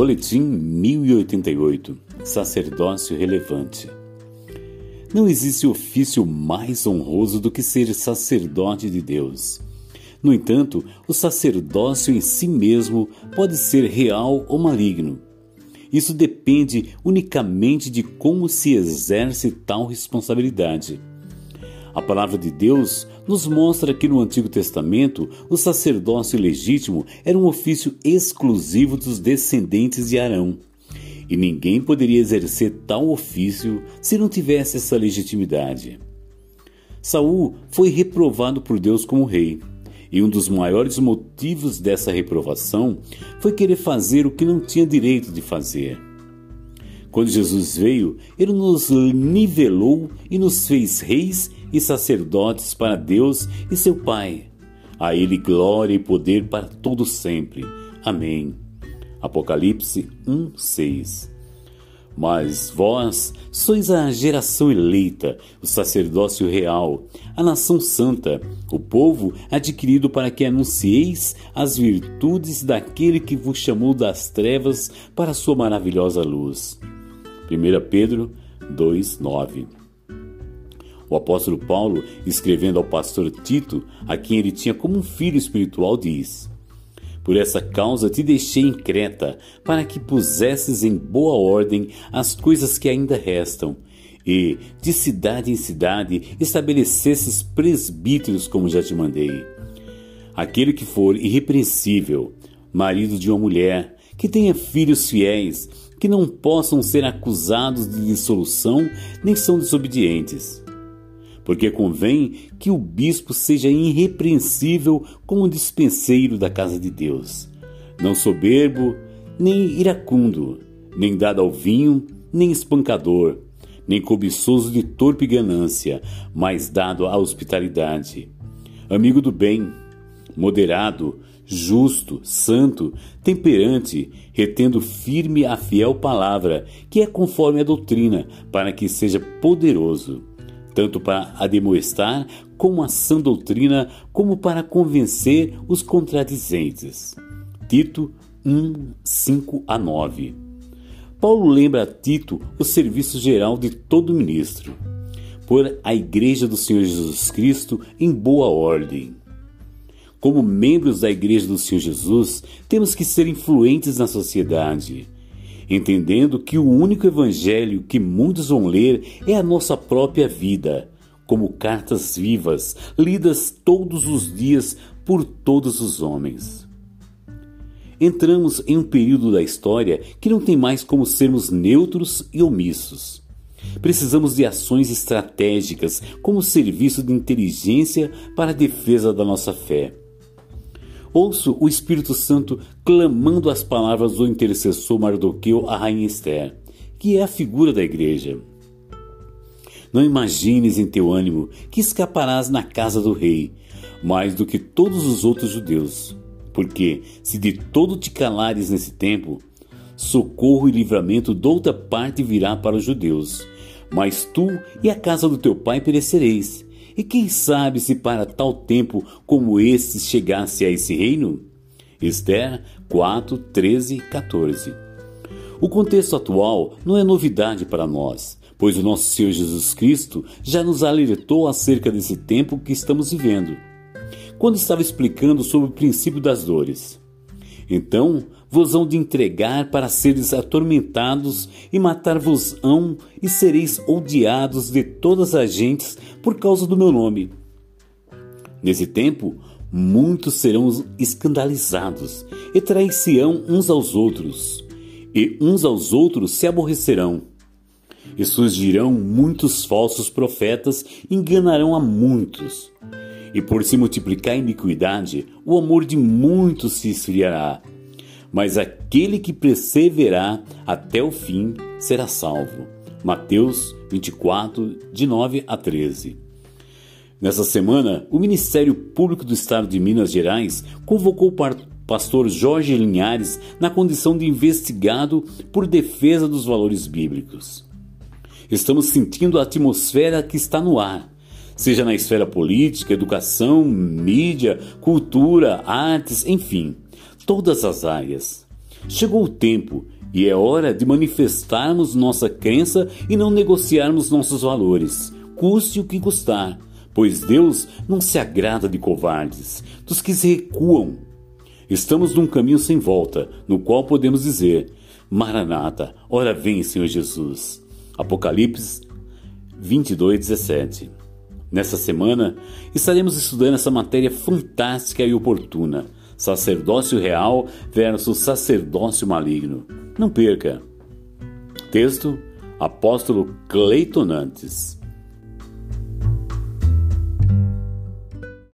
Boletim 1088 Sacerdócio Relevante Não existe ofício mais honroso do que ser sacerdote de Deus. No entanto, o sacerdócio em si mesmo pode ser real ou maligno. Isso depende unicamente de como se exerce tal responsabilidade. A palavra de Deus nos mostra que no Antigo Testamento o sacerdócio legítimo era um ofício exclusivo dos descendentes de Arão. E ninguém poderia exercer tal ofício se não tivesse essa legitimidade. Saul foi reprovado por Deus como rei, e um dos maiores motivos dessa reprovação foi querer fazer o que não tinha direito de fazer. Quando Jesus veio, ele nos nivelou e nos fez reis e sacerdotes para Deus e seu Pai. A Ele glória e poder para todo sempre. Amém. Apocalipse 1, 6 Mas vós sois a geração eleita, o sacerdócio real, a nação santa, o povo adquirido para que anuncieis as virtudes daquele que vos chamou das trevas para a sua maravilhosa luz. 1 Pedro 2, 9 o apóstolo Paulo, escrevendo ao pastor Tito, a quem ele tinha como um filho espiritual, diz: Por essa causa te deixei em Creta, para que pusesses em boa ordem as coisas que ainda restam, e, de cidade em cidade, estabelecesses presbíteros, como já te mandei. Aquele que for irrepreensível, marido de uma mulher, que tenha filhos fiéis, que não possam ser acusados de dissolução, nem são desobedientes porque convém que o bispo seja irrepreensível como dispenseiro da casa de Deus, não soberbo, nem iracundo, nem dado ao vinho, nem espancador, nem cobiçoso de torpe ganância, mas dado à hospitalidade. Amigo do bem, moderado, justo, santo, temperante, retendo firme a fiel palavra, que é conforme a doutrina, para que seja poderoso tanto para ademoestar como a sã doutrina, como para convencer os contradizentes. Tito 1, 5 a 9. Paulo lembra a Tito o serviço geral de todo ministro, por a Igreja do Senhor Jesus Cristo em boa ordem. Como membros da Igreja do Senhor Jesus, temos que ser influentes na sociedade entendendo que o único evangelho que muitos vão ler é a nossa própria vida, como cartas vivas, lidas todos os dias por todos os homens. Entramos em um período da história que não tem mais como sermos neutros e omissos. Precisamos de ações estratégicas como serviço de inteligência para a defesa da nossa fé Ouço o Espírito Santo clamando as palavras do intercessor Mardoqueu a Rainha Esther, que é a figura da igreja. Não imagines em teu ânimo que escaparás na casa do rei, mais do que todos os outros judeus. Porque, se de todo te calares nesse tempo, socorro e livramento de outra parte virá para os judeus. Mas tu e a casa do teu pai perecereis. E quem sabe se para tal tempo como este chegasse a esse reino? Esther 4, 13 e 14. O contexto atual não é novidade para nós, pois o nosso Senhor Jesus Cristo já nos alertou acerca desse tempo que estamos vivendo, quando estava explicando sobre o princípio das dores. Então vos hão de entregar para seres atormentados e matar-vos-ão e sereis odiados de todas as gentes por causa do meu nome. Nesse tempo, muitos serão escandalizados e trair-se-ão uns aos outros, e uns aos outros se aborrecerão. E surgirão muitos falsos profetas, enganarão a muitos. E por se multiplicar a iniquidade, o amor de muitos se esfriará. Mas aquele que perseverar até o fim será salvo. Mateus 24, de 9 a 13. Nessa semana, o Ministério Público do Estado de Minas Gerais convocou o pastor Jorge Linhares na condição de investigado por defesa dos valores bíblicos. Estamos sentindo a atmosfera que está no ar, seja na esfera política, educação, mídia, cultura, artes, enfim, todas as áreas. Chegou o tempo e é hora de manifestarmos nossa crença e não negociarmos nossos valores, custe o que custar, pois Deus não se agrada de covardes, dos que se recuam. Estamos num caminho sem volta, no qual podemos dizer: Maranata, ora vem, Senhor Jesus. Apocalipse 22, 17. Nessa semana, estaremos estudando essa matéria fantástica e oportuna: sacerdócio real versus sacerdócio maligno. Não perca! Texto: Apóstolo Cleiton Nantes.